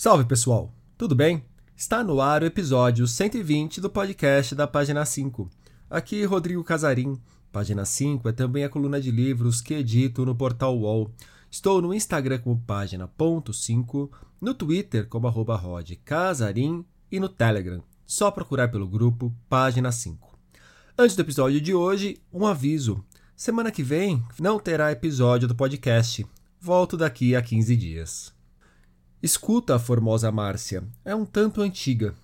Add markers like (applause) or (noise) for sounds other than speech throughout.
Salve pessoal, tudo bem? Está no ar o episódio 120 do podcast da Página 5. Aqui Rodrigo Casarim. Página 5 é também a coluna de livros que edito no portal UOL. Estou no Instagram como página.5, no Twitter como arroba Rod Casarim e no Telegram. Só procurar pelo grupo Página 5. Antes do episódio de hoje, um aviso. Semana que vem não terá episódio do podcast. Volto daqui a 15 dias. Escuta a Formosa Márcia. É um tanto antiga.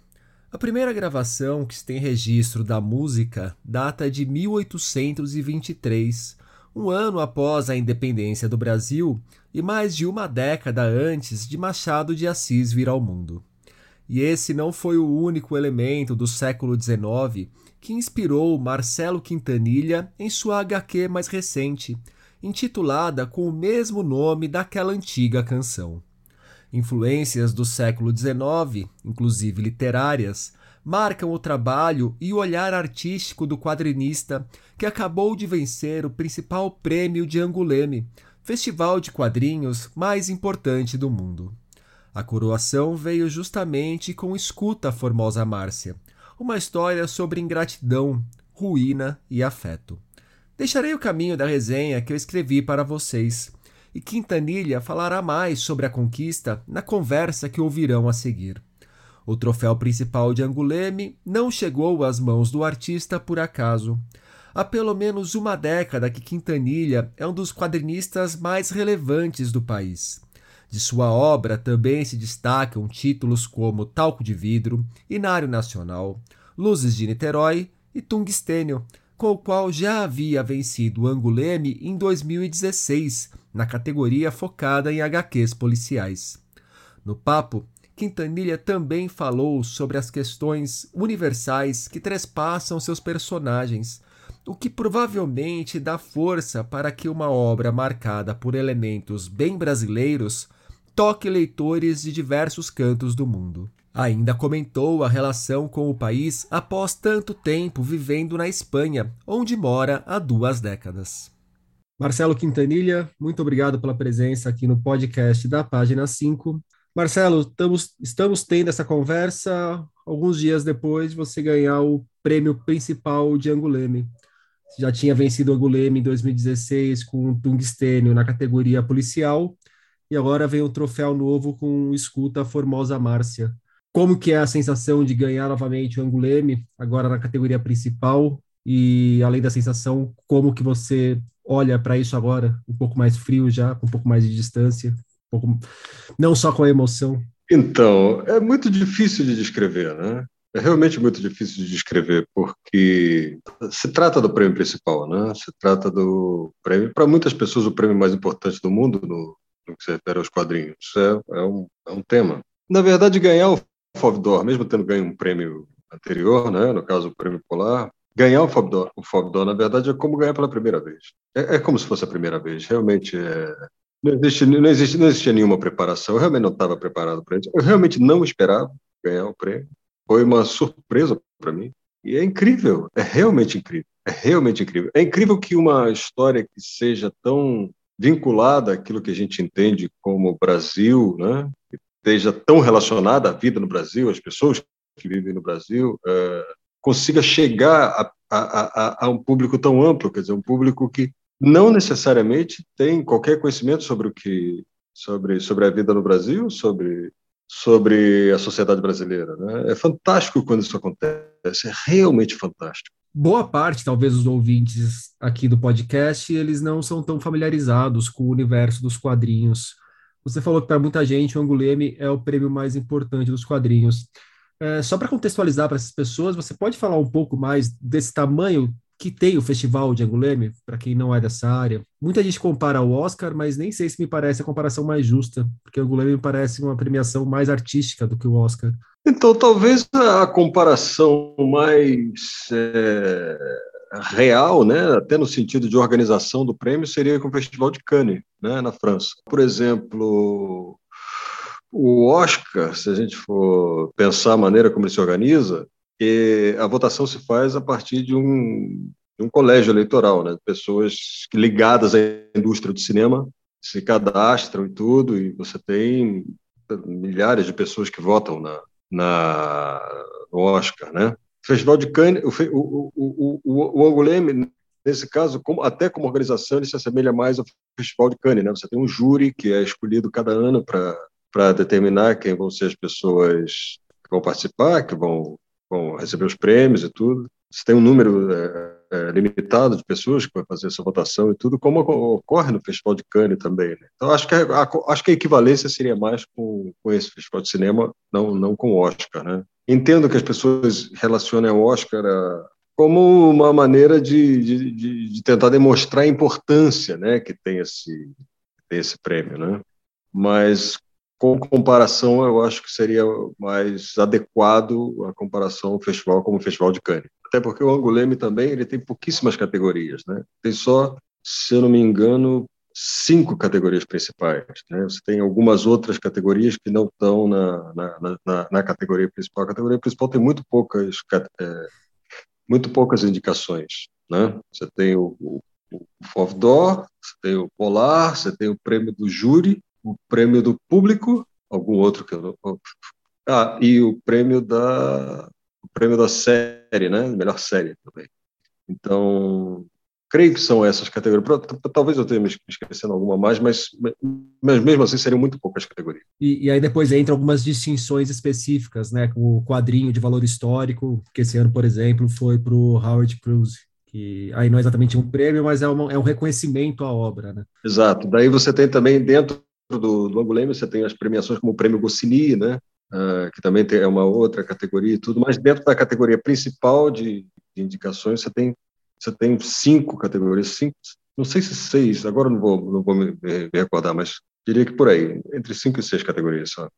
A primeira gravação que se tem registro da música data de 1823, um ano após a independência do Brasil e mais de uma década antes de Machado de Assis vir ao mundo. E esse não foi o único elemento do século XIX que inspirou Marcelo Quintanilha em sua HQ mais recente, intitulada com o mesmo nome daquela antiga canção. Influências do século XIX, inclusive literárias, marcam o trabalho e o olhar artístico do quadrinista que acabou de vencer o principal prêmio de Anguleme, festival de quadrinhos mais importante do mundo. A coroação veio justamente com Escuta Formosa Márcia, uma história sobre ingratidão, ruína e afeto. Deixarei o caminho da resenha que eu escrevi para vocês e Quintanilha falará mais sobre a conquista na conversa que ouvirão a seguir. O troféu principal de Anguleme não chegou às mãos do artista por acaso. Há pelo menos uma década que Quintanilha é um dos quadrinistas mais relevantes do país. De sua obra também se destacam títulos como Talco de Vidro, Inário Nacional, Luzes de Niterói e Tungstênio, com o qual já havia vencido Anguleme em 2016, na categoria focada em HQs policiais. No papo, Quintanilha também falou sobre as questões universais que trespassam seus personagens, o que provavelmente dá força para que uma obra marcada por elementos bem brasileiros toque leitores de diversos cantos do mundo. Ainda comentou a relação com o país após tanto tempo vivendo na Espanha, onde mora há duas décadas. Marcelo Quintanilha, muito obrigado pela presença aqui no podcast da página 5. Marcelo, estamos, estamos tendo essa conversa alguns dias depois de você ganhar o prêmio principal de Anguleme. Você já tinha vencido Anguleme em 2016 com o Tungstênio na categoria policial e agora vem um troféu novo com Escuta Formosa Márcia como que é a sensação de ganhar novamente o Anguleme, agora na categoria principal, e além da sensação, como que você olha para isso agora, um pouco mais frio já, com um pouco mais de distância, um pouco, não só com a emoção? Então, é muito difícil de descrever, né? É realmente muito difícil de descrever, porque se trata do prêmio principal, né? Se trata do prêmio, para muitas pessoas, o prêmio mais importante do mundo no, no que se refere aos quadrinhos. É, é, um, é um tema. Na verdade, ganhar o Fobdor, mesmo tendo ganho um prêmio anterior, né, no caso o prêmio Polar, ganhar o Fobdor, o Fobdor, na verdade, é como ganhar pela primeira vez. É, é como se fosse a primeira vez. Realmente, é, não, existe, não, existe, não existia nenhuma preparação. Eu realmente não estava preparado para isso. Eu realmente não esperava ganhar o prêmio. Foi uma surpresa para mim. E é incrível, é realmente incrível. É realmente incrível. É incrível que uma história que seja tão vinculada àquilo que a gente entende como Brasil, né? Esteja tão relacionada à vida no Brasil, às pessoas que vivem no Brasil, é, consiga chegar a, a, a, a, um público tão amplo, quer dizer, um público que não necessariamente tem qualquer conhecimento sobre o que sobre sobre a vida no Brasil, sobre sobre a sociedade brasileira. Né? É fantástico quando isso acontece, é realmente fantástico. Boa parte, talvez, dos ouvintes aqui do podcast, eles não são tão familiarizados com o universo dos quadrinhos você falou que para muita gente o Anguleme é o prêmio mais importante dos quadrinhos. É, só para contextualizar para essas pessoas, você pode falar um pouco mais desse tamanho que tem o Festival de Anguleme, para quem não é dessa área? Muita gente compara ao Oscar, mas nem sei se me parece a comparação mais justa, porque o Anguleme me parece uma premiação mais artística do que o Oscar. Então, talvez a comparação mais. É real, né, até no sentido de organização do prêmio, seria com o Festival de Cannes, né, na França. Por exemplo, o Oscar, se a gente for pensar a maneira como ele se organiza, a votação se faz a partir de um, de um colégio eleitoral, né, pessoas ligadas à indústria do cinema se cadastram e tudo, e você tem milhares de pessoas que votam na, na, no Oscar, né? Festival de Cannes, o, o, o, o, o Anguleme, nesse caso, como, até como organização, ele se assemelha mais ao Festival de Cannes, né? Você tem um júri que é escolhido cada ano para determinar quem vão ser as pessoas que vão participar, que vão, vão receber os prêmios e tudo. Você tem um número é, é, limitado de pessoas que vai fazer essa votação e tudo, como ocorre no Festival de Cannes também. Né? Então, acho que, a, acho que a equivalência seria mais com, com esse Festival de Cinema, não, não com o Oscar, né? Entendo que as pessoas relacionem o Oscar a, como uma maneira de, de, de, tentar demonstrar a importância né, que tem esse, tem esse prêmio. Né? Mas, com comparação, eu acho que seria mais adequado a comparação ao festival como o Festival de Cannes. Até porque o Anguleme também ele tem pouquíssimas categorias. Né? Tem só, se eu não me engano, cinco categorias principais. Né? Você tem algumas outras categorias que não estão na, na, na, na, categoria principal. A categoria principal tem muito poucas, é, muito poucas indicações. Né? Você tem o, o, o você tem o Polar, você tem o prêmio do júri, o prêmio do público, algum outro que eu não... Ah, e o prêmio da o prêmio da série, né? Melhor série também. Então, creio que são essas categorias. Talvez eu tenha me esquecendo alguma mais, mas, mas mesmo assim seriam muito poucas categorias. E, e aí depois entra algumas distinções específicas, né? O quadrinho de valor histórico, que esse ano, por exemplo, foi para o Howard Cruz, que aí não é exatamente um prêmio, mas é, uma, é um reconhecimento à obra, né? Exato. Daí você tem também dentro do, do Anguleme, você tem as premiações como o Prêmio Goscinny, né? Uh, que também tem, é uma outra categoria e tudo, mas dentro da categoria principal de, de indicações, você tem você tem cinco categorias, cinco, não sei se seis, agora não vou, não vou me, me recordar, mas diria que por aí, entre cinco e seis categorias só.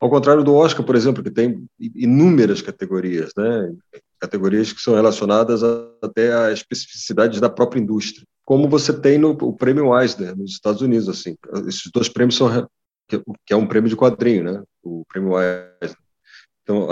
Ao contrário do Oscar, por exemplo, que tem inúmeras categorias, né? categorias que são relacionadas a, até a especificidades da própria indústria, como você tem no o prêmio Eisner nos Estados Unidos, assim. Esses dois prêmios são que, que é um prêmio de quadrinho, né? O prêmio Eisner. Então,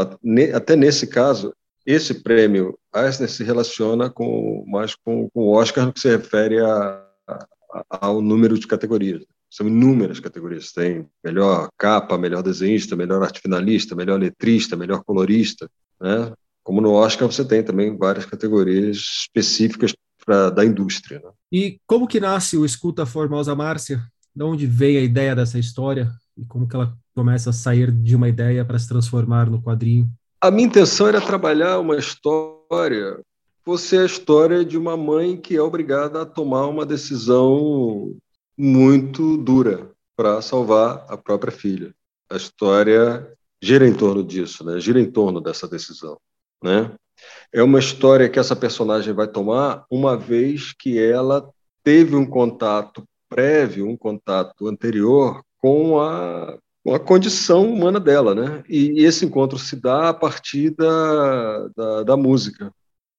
até nesse caso, esse prêmio Eisner se relaciona com, mais com, com o Oscar no que se refere a, a, ao número de categorias. São inúmeras categorias. Tem melhor capa, melhor desenhista, melhor arte finalista, melhor letrista, melhor colorista. Né? Como no Oscar, você tem também várias categorias específicas pra, da indústria. Né? E como que nasce o Escuta Formosa Márcia? De onde vem a ideia dessa história? E como que ela começa a sair de uma ideia para se transformar no quadrinho? A minha intenção era trabalhar uma história, fosse a história de uma mãe que é obrigada a tomar uma decisão muito dura para salvar a própria filha. A história gira em torno disso, né? gira em torno dessa decisão. Né? É uma história que essa personagem vai tomar uma vez que ela teve um contato prévio, um contato anterior com a com a condição humana dela, né? E, esse encontro se dá a partir da, da, da, música,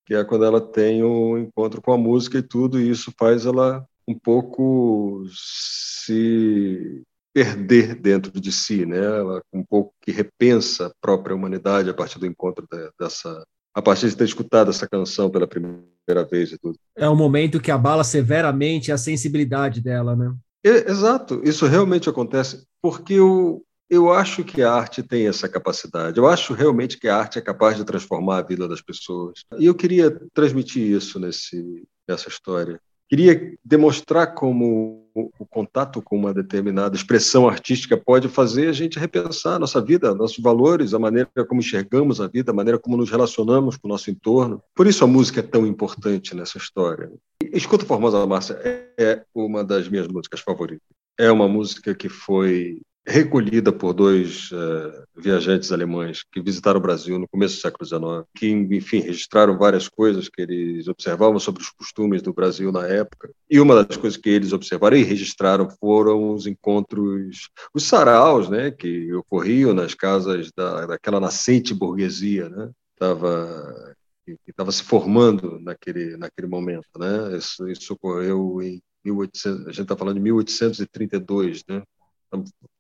que é quando ela tem o um encontro com a música e tudo, e isso faz ela um pouco se perder dentro de si, né? Ela um pouco que repensa a própria humanidade a partir do encontro de, dessa a partir de ter escutado essa canção pela primeira vez e tudo. É um momento que abala severamente a sensibilidade dela, né? Exato, isso realmente acontece porque eu, eu acho que a arte tem essa capacidade. Eu acho realmente que a arte é capaz de transformar a vida das pessoas. E eu queria transmitir isso nesse, nessa história. Queria demonstrar como o contato com uma determinada expressão artística pode fazer a gente repensar a nossa vida, nossos valores, a maneira como enxergamos a vida, a maneira como nos relacionamos com o nosso entorno. Por isso a música é tão importante nessa história. Escuta Formosa Márcia é uma das minhas músicas favoritas. É uma música que foi recolhida por dois uh, viajantes alemães que visitaram o Brasil no começo do século XIX, que, enfim, registraram várias coisas que eles observavam sobre os costumes do Brasil na época. E uma das coisas que eles observaram e registraram foram os encontros, os saraus, né, que ocorriam nas casas da, daquela nascente burguesia, né, estava que estava se formando naquele naquele momento, né? Isso, isso ocorreu em 1800, a gente está falando de 1832, né?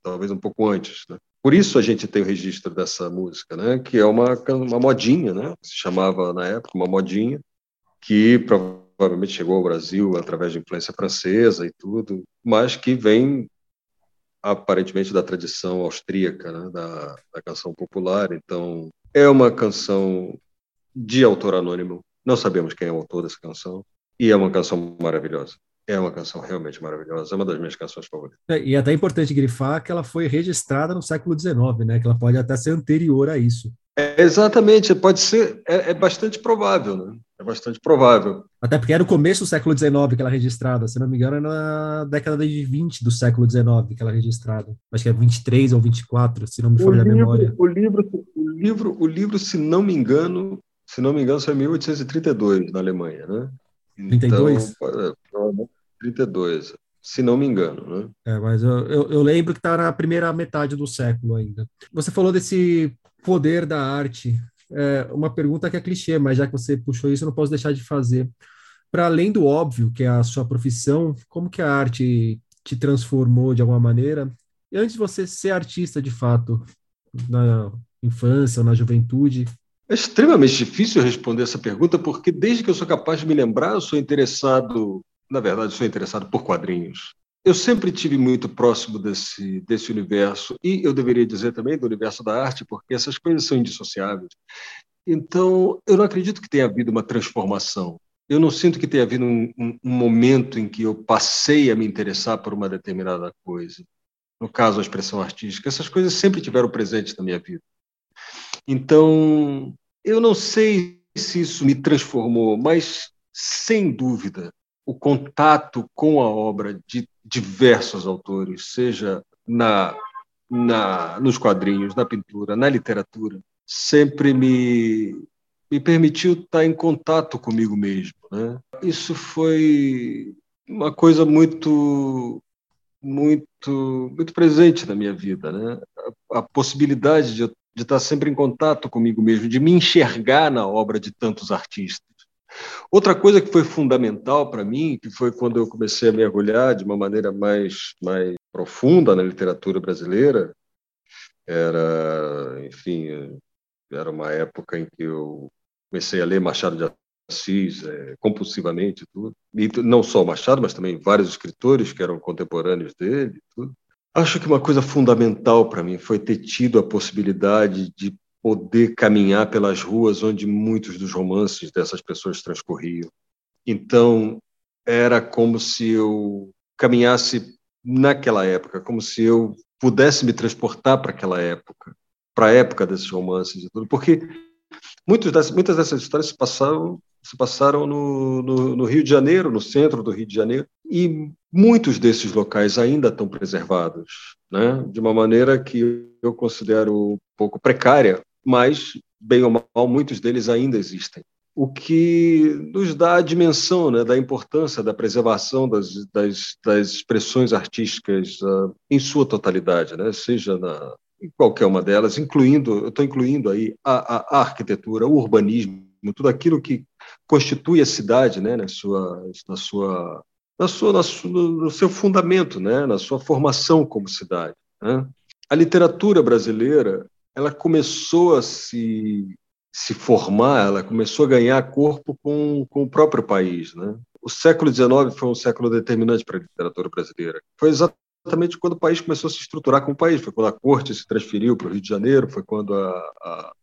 Talvez um pouco antes. Né? Por isso a gente tem o registro dessa música, né? que é uma, uma modinha, né? se chamava na época uma modinha, que provavelmente chegou ao Brasil através de influência francesa e tudo, mas que vem aparentemente da tradição austríaca, né, da, da canção popular. Então, é uma canção de autor anônimo. Não sabemos quem é o autor dessa canção. E é uma canção maravilhosa. É uma canção realmente maravilhosa, é uma das minhas canções favoritas. É, e é até importante grifar que ela foi registrada no século XIX, né? Que ela pode até ser anterior a isso. É, exatamente, pode ser, é, é, bastante provável, né? É bastante provável. Até porque era o começo do século XIX que ela é registrada, se não me engano, é na década de 20 do século XIX que ela é registrada. Acho que é 23 ou 24, se não me falha a memória. O livro, o livro, o livro, se não me engano, se não me engano, foi em 1832 na Alemanha, né? 32? Então, 32, se não me engano, né? É, mas eu, eu, eu lembro que está na primeira metade do século ainda. Você falou desse poder da arte. É uma pergunta que é clichê, mas já que você puxou isso, eu não posso deixar de fazer. Para além do óbvio, que é a sua profissão, como que a arte te transformou de alguma maneira? E antes de você ser artista de fato, na infância ou na juventude? É extremamente difícil responder essa pergunta, porque desde que eu sou capaz de me lembrar, eu sou interessado, na verdade, sou interessado por quadrinhos eu sempre tive muito próximo desse, desse universo, e eu deveria dizer também do universo da arte, porque essas coisas são indissociáveis. Então, eu não acredito que tenha havido uma transformação. Eu não sinto que tenha havido um, um, um momento em que eu passei a me interessar por uma determinada coisa. No caso, a expressão artística, essas coisas sempre tiveram presentes na minha vida. Então, eu não sei se isso me transformou, mas, sem dúvida, o contato com a obra de diversos autores, seja na, na, nos quadrinhos, na pintura, na literatura, sempre me, me permitiu estar em contato comigo mesmo. Né? Isso foi uma coisa muito muito muito presente na minha vida, né? A, a possibilidade de, de estar sempre em contato comigo mesmo, de me enxergar na obra de tantos artistas. Outra coisa que foi fundamental para mim, que foi quando eu comecei a mergulhar de uma maneira mais, mais profunda na literatura brasileira, era, enfim, era uma época em que eu comecei a ler Machado de Assis é, compulsivamente tudo. E não só Machado mas também vários escritores que eram contemporâneos dele tudo. Acho que uma coisa fundamental para mim foi ter tido a possibilidade de poder caminhar pelas ruas onde muitos dos romances dessas pessoas transcorriam. Então, era como se eu caminhasse naquela época, como se eu pudesse me transportar para aquela época, para a época desses romances e tudo, porque muitas dessas histórias se passaram, se passaram no, no, no, Rio de Janeiro, no centro do Rio de Janeiro, e muitos desses locais ainda estão preservados, né? de uma maneira que eu considero um pouco precária, mas, bem ou mal, muitos deles ainda existem. O que nos dá a dimensão né, da importância da preservação das, das, das expressões artísticas uh, em sua totalidade, né, seja na, em qualquer uma delas, incluindo, eu estou incluindo aí a, a, a, arquitetura, o urbanismo, tudo aquilo que constitui a cidade, né, na sua, na sua, na sua, na sua no seu fundamento, né, na sua formação como cidade. Né? A literatura brasileira ela começou a se, se formar, ela começou a ganhar corpo com, com o próprio país. Né? O século XIX foi um século determinante para a literatura brasileira. Foi exatamente quando o país começou a se estruturar como país, foi quando a corte se transferiu para o Rio de Janeiro, foi quando a, a,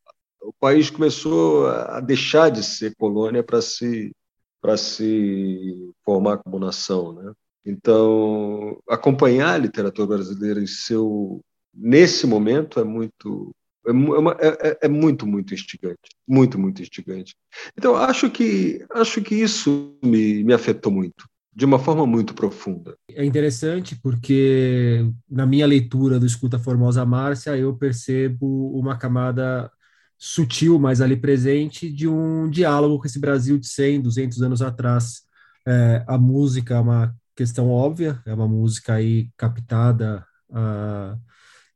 o país começou a deixar de ser colônia para se para se formar como nação, né? Então, acompanhar a literatura brasileira em seu nesse momento é muito é, é, é, é, é, muito, muito instigante. Muito, muito instigante. Então, acho que, acho que isso me, me afetou muito, de uma forma muito profunda. É interessante porque, na minha leitura do Escuta Formosa Márcia, eu percebo uma camada sutil, mas ali presente, de um diálogo com esse Brasil de 100, 200 anos atrás. É, a música é uma questão óbvia, é uma música aí captada uh,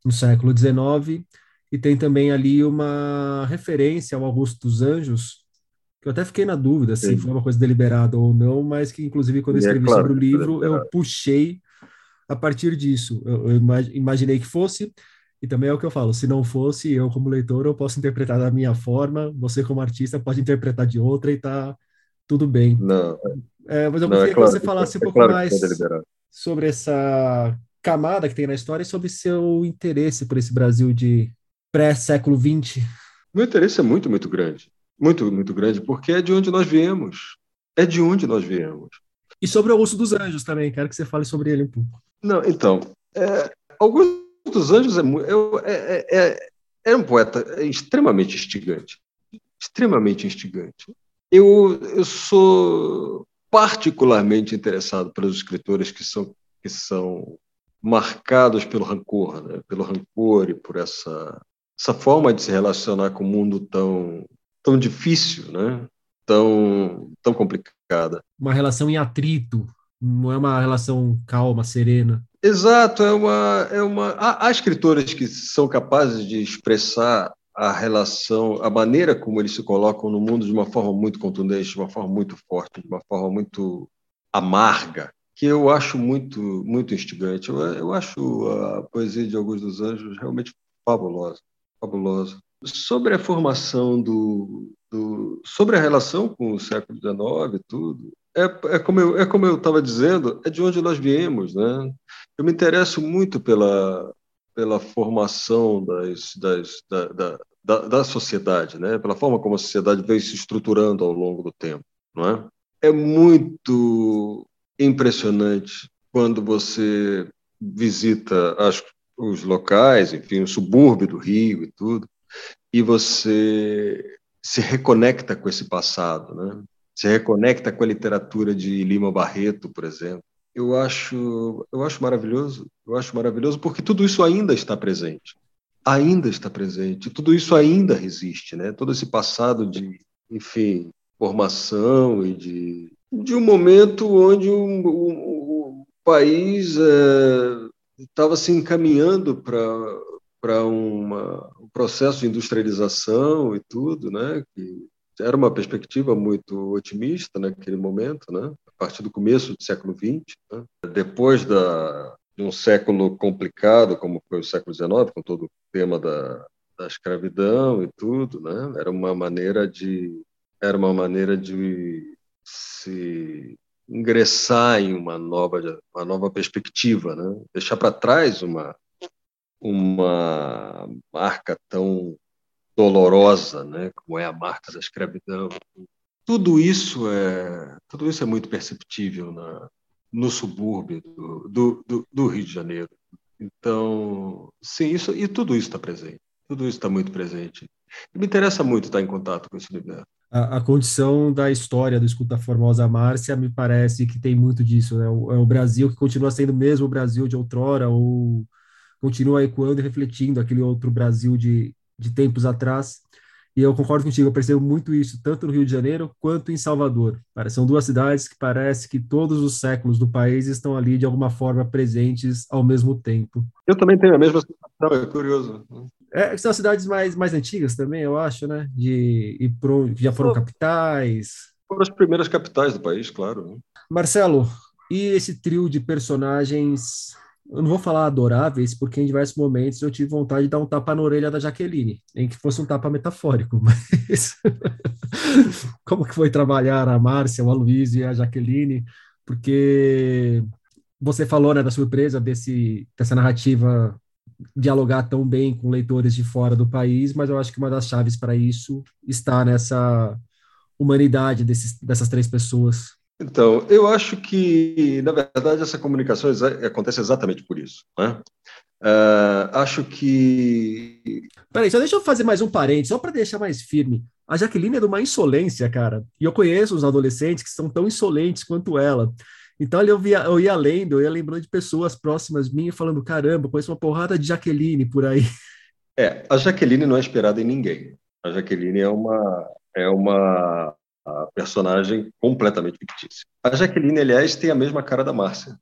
no século XIX, e tem também ali uma referência ao Augusto dos Anjos, que eu até fiquei na dúvida se foi uma coisa deliberada ou não, mas que, inclusive, quando eu é escrevi é claro, sobre o livro, é eu puxei a partir disso. Eu, eu, imaginei que fosse, e também é o que eu falo: se não fosse, eu, como leitor, eu posso interpretar da minha forma, você, como artista, pode interpretar de outra e tá tudo bem. Não. É, mas eu não, é queria é claro, que você falasse um pouco claro mais sobre essa camada que tem na história é sobre seu interesse por esse Brasil de pré-século XX. Meu interesse é muito, muito grande. Muito, muito grande, porque é de onde nós viemos. É de onde nós viemos. E sobre Augusto dos Anjos também, quero que você fale sobre ele um pouco. Não, então, é, Augusto dos Anjos é, é, é, é, é um poeta extremamente instigante. Extremamente instigante. Eu, eu sou particularmente interessado pelos escritores que são, que são marcados pelo rancor, né? pelo rancor e por essa, essa forma de se relacionar com o um mundo tão, tão difícil, né? tão, tão complicada. Uma relação em atrito, não é uma relação calma, serena. Exato, é uma, é uma. Há, há escritores que são capazes de expressar a relação, a maneira como eles se colocam no mundo de uma forma muito contundente, de uma forma muito forte, de uma forma muito amarga, que eu acho muito muito instigante. Eu, eu acho a poesia de Augusto dos Anjos realmente fabulosa, fabulosa. Sobre a formação do, do sobre a relação com o século XIX e tudo, é, é como eu é como eu estava dizendo, é de onde nós viemos, né? Eu me interesso muito pela pela formação das, das, da, da, da, da, sociedade, né? pela forma como a sociedade veio se estruturando ao longo do tempo. Não é? é muito impressionante quando você visita as, os locais, enfim, o subúrbio do Rio e tudo, e você se reconecta com esse passado, né? se reconecta com a literatura de Lima Barreto, por exemplo, eu acho, eu acho maravilhoso. Eu acho maravilhoso porque tudo isso ainda está presente. Ainda está presente. Tudo isso ainda resiste, né? Todo esse passado de, enfim, formação e de, de um momento onde o, o, país estava se encaminhando para para um processo de industrialização e tudo, né? Que era uma perspectiva muito otimista naquele momento, né? a partir do começo do século XX. Né? Depois da, de um século complicado, como foi o século XIX, com todo o tema da, da escravidão e tudo, né? era uma maneira de era uma maneira de se ingressar em uma nova uma nova perspectiva, né? deixar para trás uma uma marca tão dolorosa, né, como é a marca da escravidão. Tudo isso é, tudo isso é muito perceptível na, no subúrbio do, do, do, do Rio de Janeiro. Então, sim, isso e tudo isso está presente. Tudo isso está muito presente. Me interessa muito estar em contato com esse universo. A, a, condição da história do Escuta Formosa Márcia me parece que tem muito disso. Né? O, é o Brasil que continua sendo mesmo o Brasil de outrora, ou continua ecoando e refletindo aquele outro Brasil de de tempos atrás. E eu concordo contigo, eu percebo muito isso, tanto no Rio de Janeiro quanto em Salvador. São duas cidades que parece que todos os séculos do país estão ali, de alguma forma, presentes ao mesmo tempo. Eu também tenho a mesma sensação, é curioso. É, são cidades mais, mais antigas também, eu acho, né? De, e pro, já foram capitais. Foram as primeiras capitais do país, claro. Né? Marcelo, e esse trio de personagens eu não vou falar adoráveis, porque em diversos momentos eu tive vontade de dar um tapa na orelha da Jaqueline, em que fosse um tapa metafórico, (laughs) mas como que foi trabalhar a Márcia, o Aloysio e a Jaqueline, porque você falou né, da surpresa desse, dessa narrativa dialogar tão bem com leitores de fora do país, mas eu acho que uma das chaves para isso está nessa humanidade desses, dessas três pessoas então, eu acho que, na verdade, essa comunicação acontece exatamente por isso. Né? Uh, acho que. Peraí, só deixa eu fazer mais um parênteses, só para deixar mais firme. A Jaqueline é de uma insolência, cara. E eu conheço os adolescentes que são tão insolentes quanto ela. Então eu, via, eu ia lendo, eu ia lembrando de pessoas próximas minhas falando: caramba, conheço uma porrada de Jaqueline por aí. É, a Jaqueline não é inspirada em ninguém. A Jaqueline é uma, é uma personagem completamente fictícia. A Jaqueline, aliás, tem a mesma cara da Márcia.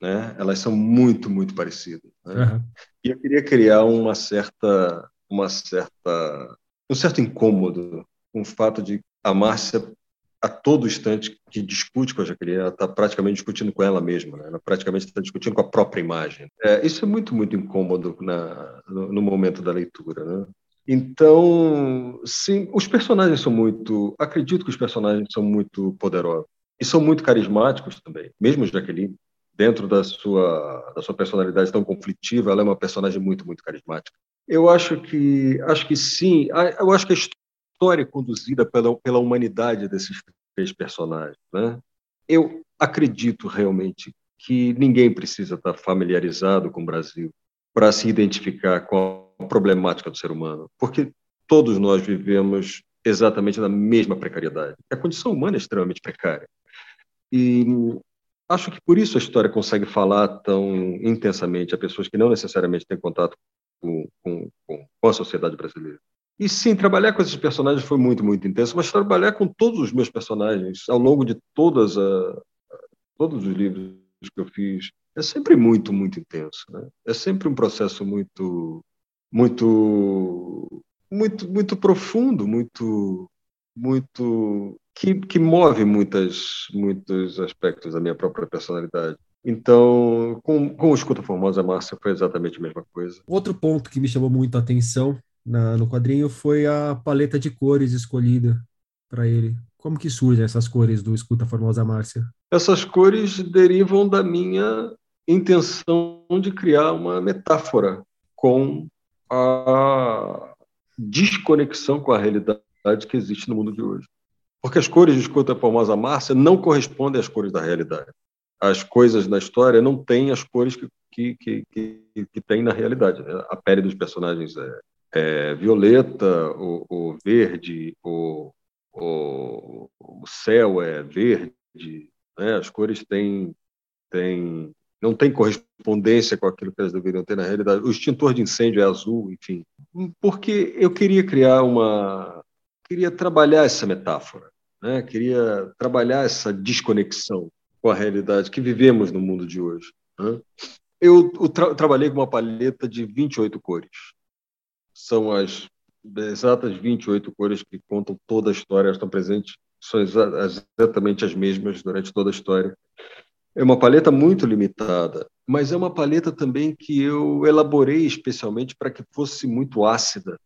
Né? Elas são muito, muito parecidas. Né? Uhum. E eu queria criar uma certa, uma certa, um certo incômodo com o fato de a Márcia a todo instante que discute com a Jaqueline, ela está praticamente discutindo com ela mesma, né? ela praticamente está discutindo com a própria imagem. É, isso é muito, muito incômodo na, no, no momento da leitura. Né? Então, sim, os personagens são muito. Acredito que os personagens são muito poderosos. E são muito carismáticos também, mesmo Jaqueline, dentro da sua, da sua personalidade tão conflitiva, ela é uma personagem muito, muito carismática. Eu acho que, acho que sim, eu acho que a história conduzida pela, pela humanidade desses três personagens. Né? Eu acredito realmente que ninguém precisa estar familiarizado com o Brasil para se identificar com a problemática do ser humano, porque todos nós vivemos exatamente na mesma precariedade. A condição humana é extremamente precária. E acho que por isso a história consegue falar tão intensamente a pessoas que não necessariamente têm contato com, com, com a sociedade brasileira. E sim, trabalhar com esses personagens foi muito, muito intenso, mas trabalhar com todos os meus personagens ao longo de todas a, todos os livros que eu fiz é sempre muito, muito intenso. Né? É sempre um processo muito, muito, muito, muito profundo, muito, muito que, que move muitas, muitos aspectos da minha própria personalidade. Então, com, com o Escuta Formosa, Márcia, foi exatamente a mesma coisa. Outro ponto que me chamou muito a atenção na, no quadrinho foi a paleta de cores escolhida para ele. Como que surgem essas cores do Escuta Formosa Márcia? Essas cores derivam da minha intenção de criar uma metáfora com a desconexão com a realidade que existe no mundo de hoje. Porque as cores de Escuta Formosa Márcia não correspondem às cores da realidade. As coisas na história não têm as cores que, que, que, que, que tem na realidade. Né? A pele dos personagens é, é violeta, o, o verde, o, o, o, céu é verde, né? as cores têm, têm, não têm correspondência com aquilo que elas deveriam ter na realidade. O extintor de incêndio é azul, enfim. Porque eu queria criar uma. queria trabalhar essa metáfora, né? queria trabalhar essa desconexão com a realidade que vivemos no mundo de hoje. Né? Eu, tra trabalhei com uma paleta de 28 cores são as exatas 28 cores que contam toda a história, elas estão presentes, são exatamente as mesmas durante toda a história. É uma paleta muito limitada, mas é uma paleta também que eu elaborei especialmente para que fosse muito ácida.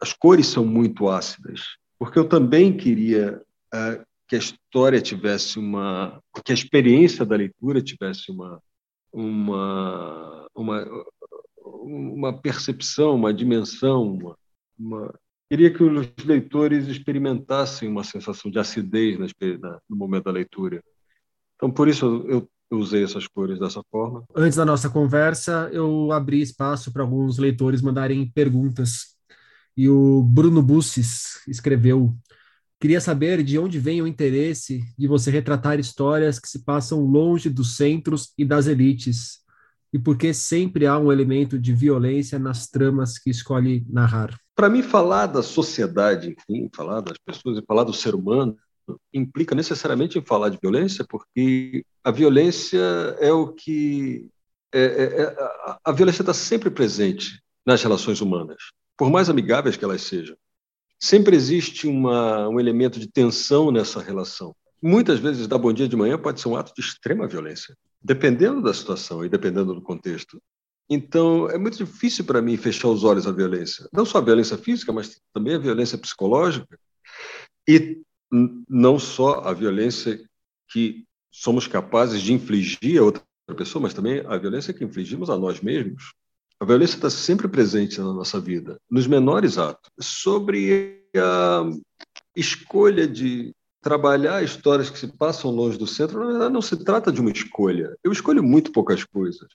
As cores são muito ácidas, porque eu também queria uh, que a história tivesse uma, que a experiência da leitura tivesse uma, uma, uma uma percepção, uma dimensão, uma, uma... queria que os leitores experimentassem uma sensação de acidez no momento da leitura. Então, por isso eu usei essas cores dessa forma. Antes da nossa conversa, eu abri espaço para alguns leitores mandarem perguntas. E o Bruno Busses escreveu: Queria saber de onde vem o interesse de você retratar histórias que se passam longe dos centros e das elites, e por que sempre há um elemento de violência nas tramas que escolhe narrar? Para mim, falar da sociedade, enfim, falar das pessoas e falar do ser humano implica necessariamente em falar de violência, porque a violência é o que. É, é, é a violência está sempre presente nas relações humanas, por mais amigáveis que elas sejam. Sempre existe uma, um elemento de tensão nessa relação. Muitas vezes, dar bom dia de manhã pode ser um ato de extrema violência dependendo da situação e dependendo do contexto. Então, é muito difícil para mim fechar os olhos à violência. Não só a violência física, mas também a violência psicológica. E não só a violência que somos capazes de infligir a outra pessoa, mas também a violência que infligimos a nós mesmos. A violência está sempre presente na nossa vida, nos menores atos. Sobre a escolha de trabalhar histórias que se passam longe do centro, na verdade, não se trata de uma escolha. Eu escolho muito poucas coisas.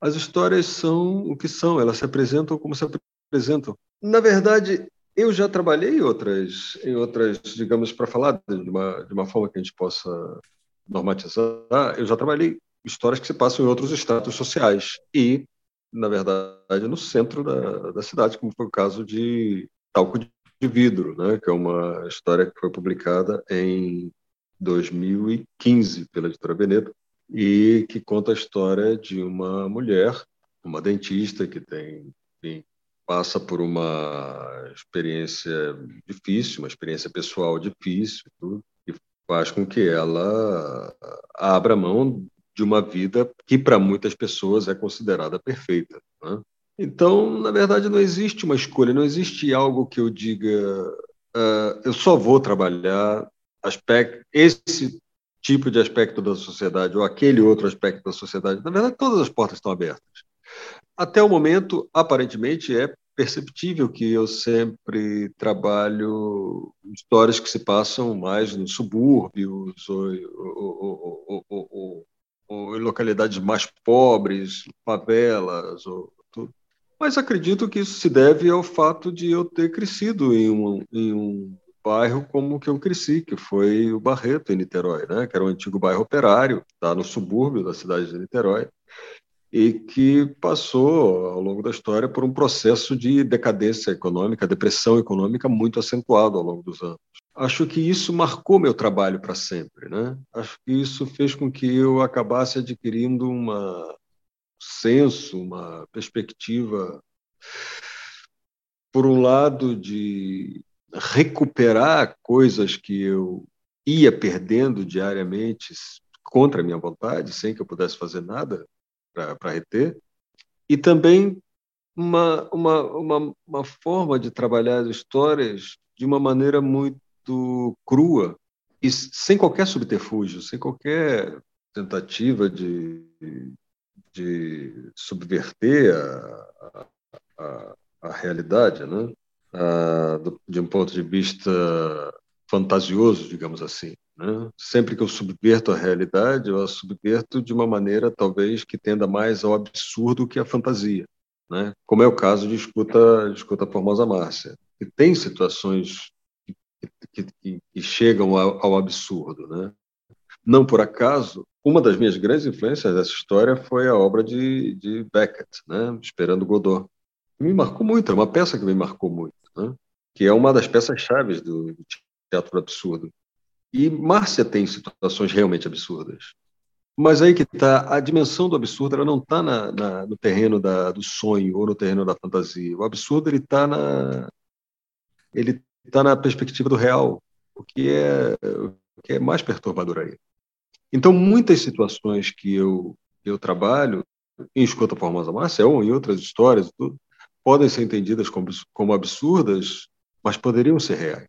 As histórias são o que são, elas se apresentam como se apresentam. Na verdade, eu já trabalhei em outras, em outras digamos, para falar de uma, de uma forma que a gente possa normatizar, eu já trabalhei histórias que se passam em outros estados sociais e, na verdade, no centro da, da cidade, como foi o caso de Talco de de Vidro, né, que é uma história que foi publicada em 2015 pela editora Veneto e que conta a história de uma mulher, uma dentista que tem, enfim, passa por uma experiência difícil, uma experiência pessoal difícil, e faz com que ela abra mão de uma vida que para muitas pessoas é considerada perfeita. Né? Então, na verdade, não existe uma escolha, não existe algo que eu diga, uh, eu só vou trabalhar aspecto, esse tipo de aspecto da sociedade ou aquele outro aspecto da sociedade. Na verdade, todas as portas estão abertas. Até o momento, aparentemente, é perceptível que eu sempre trabalho histórias que se passam mais nos subúrbios ou, ou, ou, ou em localidades mais pobres, favelas, tudo. Mas acredito que isso se deve ao fato de eu ter crescido em um, em um bairro como que eu cresci, que foi o Barreto, em Niterói, né? que era um antigo bairro operário, está no subúrbio da cidade de Niterói, e que passou, ao longo da história, por um processo de decadência econômica, depressão econômica muito acentuado ao longo dos anos. Acho que isso marcou meu trabalho para sempre. Né? Acho que isso fez com que eu acabasse adquirindo uma senso, uma perspectiva, por um lado, de recuperar coisas que eu ia perdendo diariamente contra a minha vontade, sem que eu pudesse fazer nada para reter, e também uma, uma, uma, uma forma de trabalhar as histórias de uma maneira muito crua e sem qualquer subterfúgio, sem qualquer tentativa de, de subverter a, a, a realidade, né? de um ponto de vista fantasioso, digamos assim. Né? Sempre que eu subverto a realidade, eu a subverto de uma maneira talvez que tenda mais ao absurdo que à fantasia. Né? Como é o caso de Escuta, escuta Formosa Márcia, que tem situações que, que, que chegam ao, ao absurdo. Né? Não por acaso, uma das minhas grandes influências dessa história foi a obra de, de Beckett, né? Esperando Godot. Me marcou muito, é uma peça que me marcou muito né? que é uma das peças-chave do, teatro absurdo. E Márcia tem situações realmente absurdas. Mas aí que está, a dimensão do absurdo ela não está no terreno da, do sonho ou no terreno da fantasia. O absurdo ele está na ele está na perspectiva do real, o que é o que é mais perturbador aí. Então muitas situações que eu eu trabalho em Escuta Formosa Márcia ou em outras histórias tudo podem ser entendidas como, como absurdas, mas poderiam ser reais.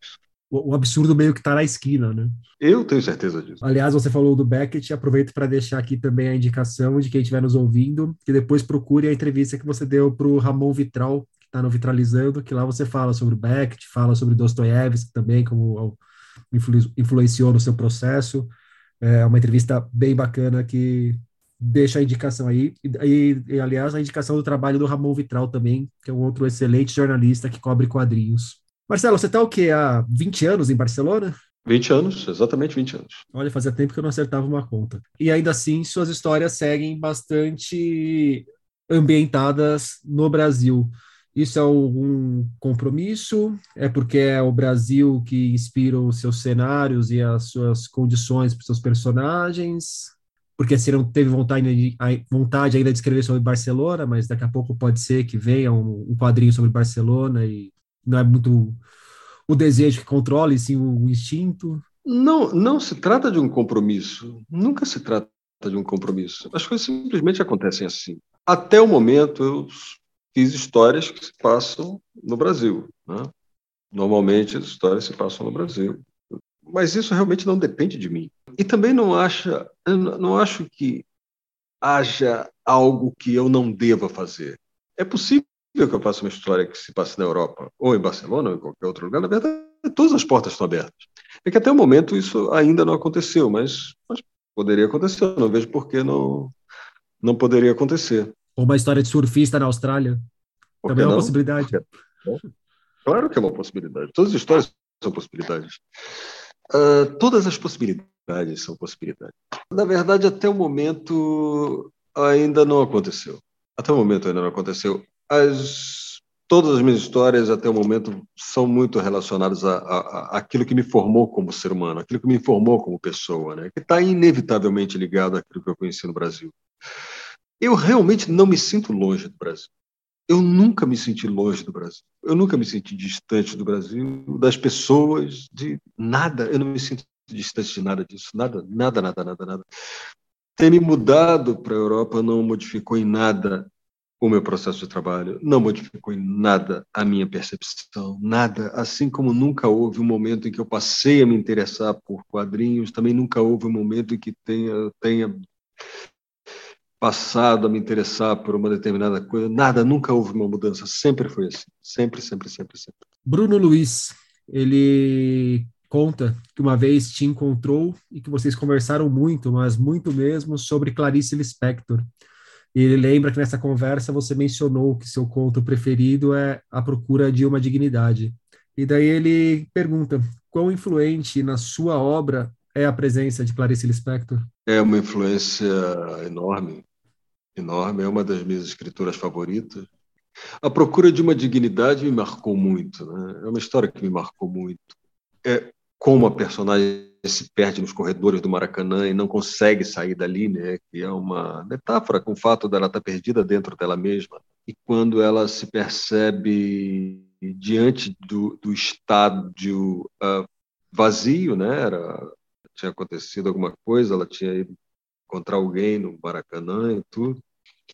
O, o absurdo meio que está na esquina, né? Eu tenho certeza disso. Aliás, você falou do Beckett, aproveito para deixar aqui também a indicação de quem estiver nos ouvindo, que depois procure a entrevista que você deu para o Ramon Vitral, que está no Vitralizando, que lá você fala sobre o Beckett, fala sobre Dostoiévski também, como influ, influenciou no seu processo. É uma entrevista bem bacana que deixa a indicação aí. E, e, aliás, a indicação do trabalho do Ramon Vitral também, que é um outro excelente jornalista que cobre quadrinhos. Marcelo, você está o quê? Há 20 anos em Barcelona? 20 anos, exatamente 20 anos. Olha, fazia tempo que eu não acertava uma conta. E ainda assim, suas histórias seguem bastante ambientadas no Brasil. Isso é um compromisso? É porque é o Brasil que inspira os seus cenários e as suas condições para os seus personagens? porque você não teve vontade, vontade ainda de escrever sobre Barcelona, mas daqui a pouco pode ser que venha um, quadrinho sobre Barcelona e não é muito o desejo que controle, sim o instinto. Não, não se trata de um compromisso. Nunca se trata de um compromisso. As coisas simplesmente acontecem assim. Até o momento, eu fiz histórias que se passam no Brasil. Né? Normalmente, as histórias se passam no Brasil mas isso realmente não depende de mim. E também não acha, não acho que haja algo que eu não deva fazer. É possível que eu faça uma história que se passe na Europa, ou em Barcelona, ou em qualquer outro lugar. Na verdade, todas as portas estão abertas. É que até o momento isso ainda não aconteceu, mas, mas poderia acontecer. Eu não vejo por que não, não poderia acontecer. Ou uma história de surfista na Austrália. Por Também é uma não? possibilidade. Claro que é uma possibilidade. Todas as histórias são possibilidades. Uh, todas as possibilidades são possibilidades. Na verdade, até o momento ainda não aconteceu. Até o momento ainda não aconteceu. As, todas as minhas histórias até o momento são muito relacionadas a, a, a aquilo que me formou como ser humano, aquilo que me formou como pessoa, né? que está inevitavelmente ligado àquilo que eu conheci no Brasil. Eu realmente não me sinto longe do Brasil eu nunca me senti longe do Brasil. Eu nunca me senti distante do Brasil, das pessoas, de nada. Eu não me sinto distante de nada disso. Nada, nada, nada, nada, nada. Ter me mudado para a Europa não modificou em nada o meu processo de trabalho, não modificou em nada a minha percepção, nada. Assim como nunca houve um momento em que eu passei a me interessar por quadrinhos, também nunca houve um momento em que tenha, tenha passado a me interessar por uma determinada coisa. Nada, nunca houve uma mudança. Sempre foi assim. Sempre, sempre, sempre, sempre. Bruno Luiz, ele conta que uma vez te encontrou e que vocês conversaram muito, mas muito mesmo, sobre Clarice Lispector. E ele lembra que nessa conversa você mencionou que seu conto preferido é A Procura de uma Dignidade. E daí ele pergunta: quão influente na sua obra é a presença de Clarice Lispector? É uma influência enorme, enorme. É uma das minhas escritoras favoritas. A Procura de uma Dignidade me marcou muito. Né? É uma história que me marcou muito. É como a personagem se perde nos corredores do Maracanã e não consegue sair dali, né? Que é uma metáfora com o fato dela estar perdida dentro dela mesma. E quando ela se percebe diante do, do estádio uh, vazio, né? Era, tinha acontecido alguma coisa, ela tinha ido encontrar alguém no Maracanã e tudo.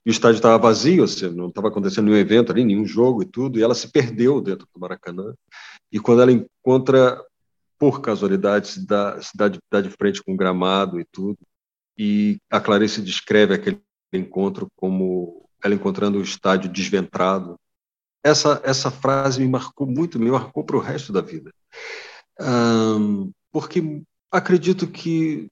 E o estádio estava vazio, ou seja, não estava acontecendo nenhum evento ali, nenhum jogo e tudo, e ela se perdeu dentro do Maracanã. E quando ela encontra por casualidade, dá, se dá, de, frente com gramado e tudo. E a Clarice descreve aquele encontro como ela encontrando o estádio desventrado. Essa, essa frase me marcou muito, me marcou para o resto da vida. Um, porque acredito que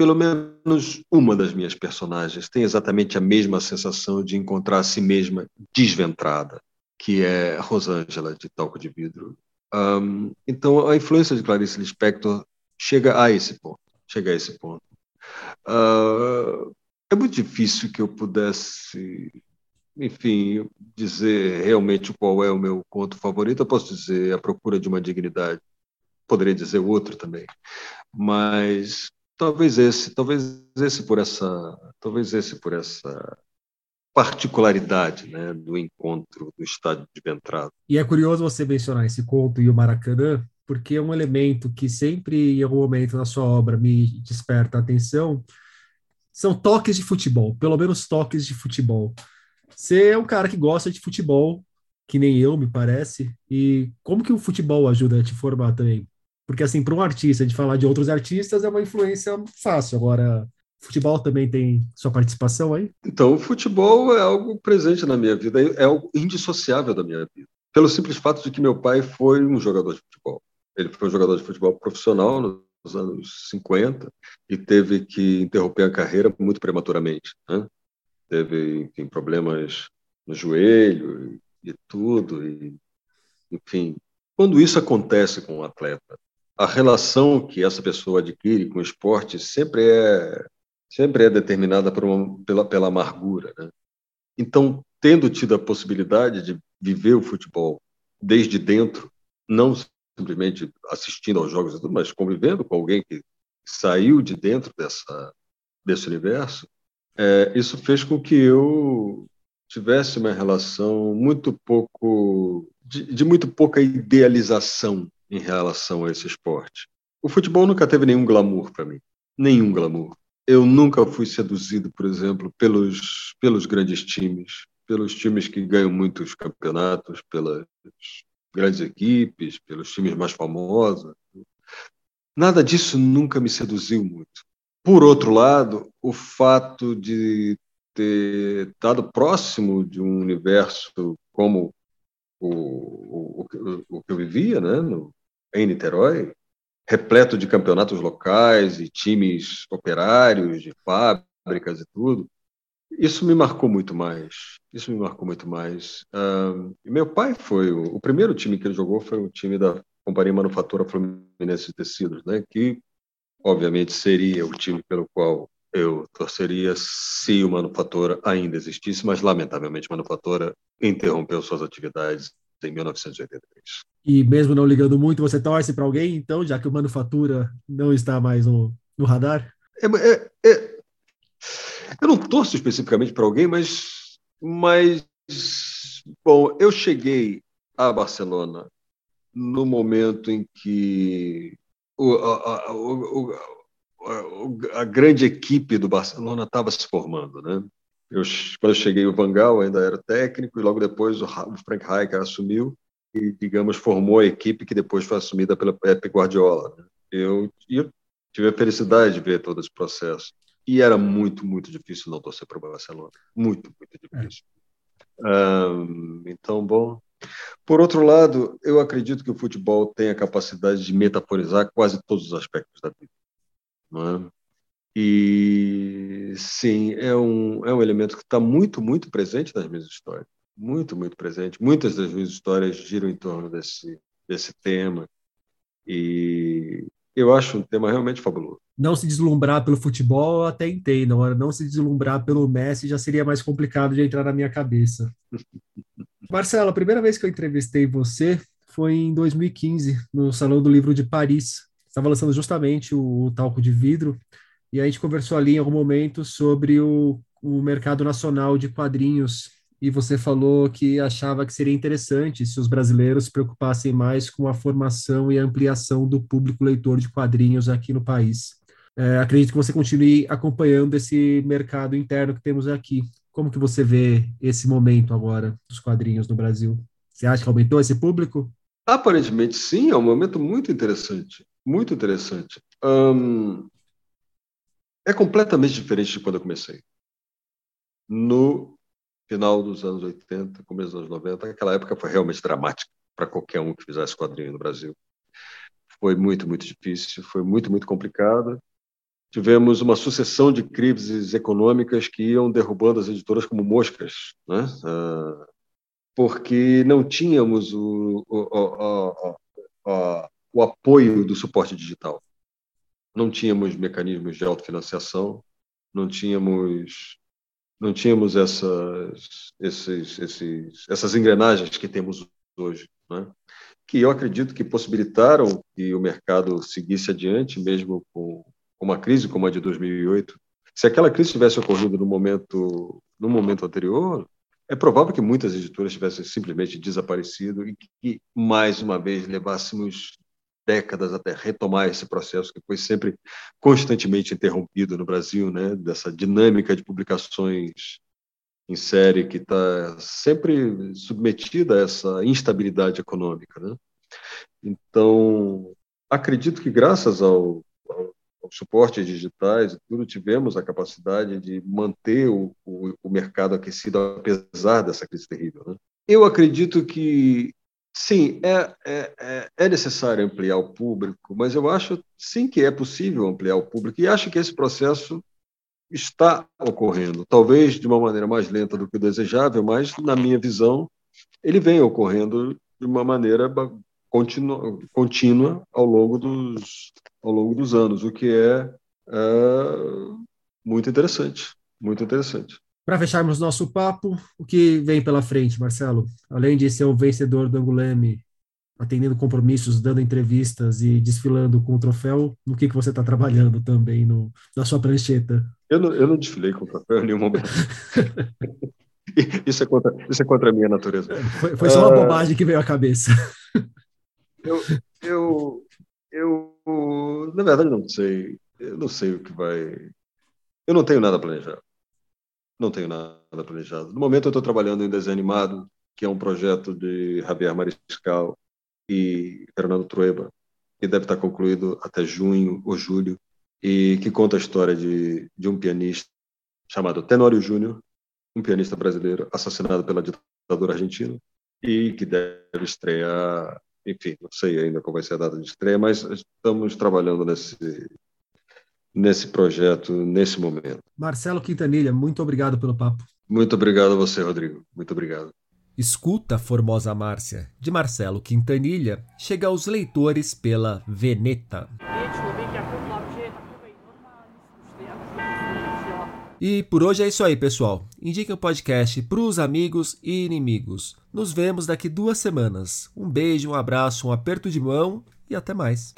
pelo menos uma das minhas personagens tem exatamente a mesma sensação de encontrar a si mesma desventrada, que é Rosângela de Talco de Vidro, um, então, a influência de Clarice Lispector chega a esse ponto. Chega a esse ponto. Uh, é muito difícil que eu pudesse, enfim, dizer realmente qual é o meu conto favorito. Eu posso dizer A Procura de uma Dignidade. Poderia dizer outro também. Mas talvez esse, talvez esse por essa, talvez esse por essa particularidade né, do encontro do estádio de Ventrado. E é curioso você mencionar esse conto e o Maracanã, porque é um elemento que sempre, em algum momento na sua obra, me desperta a atenção, são toques de futebol, pelo menos toques de futebol. Você é um cara que gosta de futebol, que nem eu, me parece, e como que o futebol ajuda a te formar também? Porque, assim, para um artista, de falar de outros artistas é uma influência fácil. Agora, Futebol também tem sua participação aí? Então, o futebol é algo presente na minha vida, é algo indissociável da minha vida. Pelo simples fato de que meu pai foi um jogador de futebol. Ele foi um jogador de futebol profissional nos anos 50 e teve que interromper a carreira muito prematuramente. Né? Teve enfim, problemas no joelho e, e tudo. E, enfim, quando isso acontece com um atleta, a relação que essa pessoa adquire com o esporte sempre é sempre é determinada uma, pela, pela amargura. Né? Então, tendo tido a possibilidade de viver o futebol desde dentro, não simplesmente assistindo aos jogos, mas convivendo com alguém que saiu de dentro dessa, desse universo, é, isso fez com que eu tivesse uma relação muito pouco de, de muito pouca idealização em relação a esse esporte. O futebol nunca teve nenhum glamour para mim, nenhum glamour eu nunca fui seduzido, por exemplo, pelos, pelos grandes times, pelos times que ganham muitos campeonatos, pelas grandes equipes, pelos times mais famosos. Nada disso nunca me seduziu muito. Por outro lado, o fato de ter estado próximo de um universo como o, o, o, que eu vivia, né, no, em Niterói, repleto de campeonatos locais e times operários, de fábricas e tudo. Isso me marcou muito mais. Isso me marcou muito mais. Uh, meu pai foi o, o, primeiro time que ele jogou foi o time da Companhia Manufatura Fluminense de Tecidos, né? Que obviamente seria o time pelo qual eu torceria se o Manufatura ainda existisse, mas lamentavelmente Manufatura interrompeu suas atividades em 1983. E mesmo não ligando muito, você torce para alguém, então, já que o Manufatura não está mais no, no radar? É, é, é, eu não torço especificamente para alguém, mas, mas, bom, eu cheguei a Barcelona no momento em que o, a, o, a, a grande equipe do Barcelona estava se formando, né? Eu, quando eu cheguei, o Vangal ainda era técnico, e logo depois o, Frank Rijkaard assumiu e, digamos, formou a equipe que depois foi assumida pela Pep Guardiola. Né? Eu, eu tive a felicidade de ver todo esse processo. E era muito, muito difícil não torcer para o Barcelona. Muito, muito difícil. É. Um, então, bom. Por outro lado, eu acredito que o futebol tem a capacidade de metaforizar quase todos os aspectos da vida. Não é? E sim, é um, é um elemento que está muito, muito presente nas minhas histórias. Muito, muito presente. Muitas das minhas histórias giram em torno desse, desse tema. E eu acho um tema realmente fabuloso. Não se deslumbrar pelo futebol, até entendo. Agora, não se deslumbrar pelo Messi já seria mais complicado de entrar na minha cabeça. (laughs) Marcelo, a primeira vez que eu entrevistei você foi em 2015, no Salão do Livro de Paris. Estava lançando justamente o, o Talco de Vidro, e a gente conversou ali em algum momento sobre o, o mercado nacional de quadrinhos e você falou que achava que seria interessante se os brasileiros se preocupassem mais com a formação e a ampliação do público leitor de quadrinhos aqui no país. É, acredito que você continue acompanhando esse mercado interno que temos aqui. Como que você vê esse momento agora dos quadrinhos no Brasil? Você acha que aumentou esse público? Aparentemente sim, é um momento muito interessante, muito interessante. É completamente diferente de quando eu comecei. No final dos anos 80, começo dos anos 90, aquela época foi realmente dramática para qualquer um que fizesse quadrinho no Brasil. Foi muito, muito difícil, foi muito, muito complicado. Tivemos uma sucessão de crises econômicas que iam derrubando as editoras como moscas, né? Ah, porque não tínhamos o, o, o, o, o apoio do suporte digital. Não tínhamos mecanismos de autofinanciação, não tínhamos não tínhamos essas, esses, esses, essas engrenagens que temos hoje, né? que eu acredito que possibilitaram que o mercado seguisse adiante, mesmo com uma crise como a de 2008. Se aquela crise tivesse ocorrido no momento, no momento anterior, é provável que muitas editoras tivessem simplesmente desaparecido e que, mais uma vez, levássemos décadas até retomar esse processo que foi sempre constantemente interrompido no Brasil, né? Dessa dinâmica de publicações em série que está sempre submetida a essa instabilidade econômica, né? Então, acredito que graças ao, ao, ao suporte digitais tudo, tivemos a capacidade de manter o, o, o mercado aquecido apesar dessa crise terrível. Né? Eu acredito que Sim, é, é, é, é necessário ampliar o público, mas eu acho sim que é possível ampliar o público e acho que esse processo está ocorrendo, talvez de uma maneira mais lenta do que o desejável, mas na minha visão ele vem ocorrendo de uma maneira contínua, contínua ao longo dos ao longo dos anos, o que é, é muito interessante, muito interessante. Para fecharmos nosso papo, o que vem pela frente, Marcelo? Além de ser o vencedor do Anguleme, atendendo compromissos, dando entrevistas e desfilando com o troféu, no que, que você está trabalhando também no, na sua prancheta? Eu não, eu não desfilei com o troféu em nenhum momento. (laughs) isso, é contra, isso é contra a minha natureza. Foi, foi só uma uh, bobagem que veio à cabeça. (laughs) eu, eu, eu, na verdade, não sei. Eu não sei o que vai. Eu não tenho nada planejado. Não tenho nada planejado. No momento, eu estou trabalhando em desenho animado, que é um projeto de Javier Mariscal e Fernando Trueba, que deve estar concluído até junho ou julho, e que conta a história de, de um pianista chamado Tenório Júnior, um pianista brasileiro assassinado pela ditadura argentina, e que deve estrear, enfim, não sei ainda qual vai ser a data de estreia, mas estamos trabalhando nesse, nesse projeto, nesse momento. Marcelo Quintanilha, muito obrigado pelo papo. Muito obrigado a você, Rodrigo. Muito obrigado. Escuta Formosa Márcia, de Marcelo Quintanilha, chega aos leitores pela Veneta. E por hoje é isso aí, pessoal. Indique o podcast para os amigos e inimigos. Nos vemos daqui duas semanas. Um beijo, um abraço, um aperto de mão e até mais.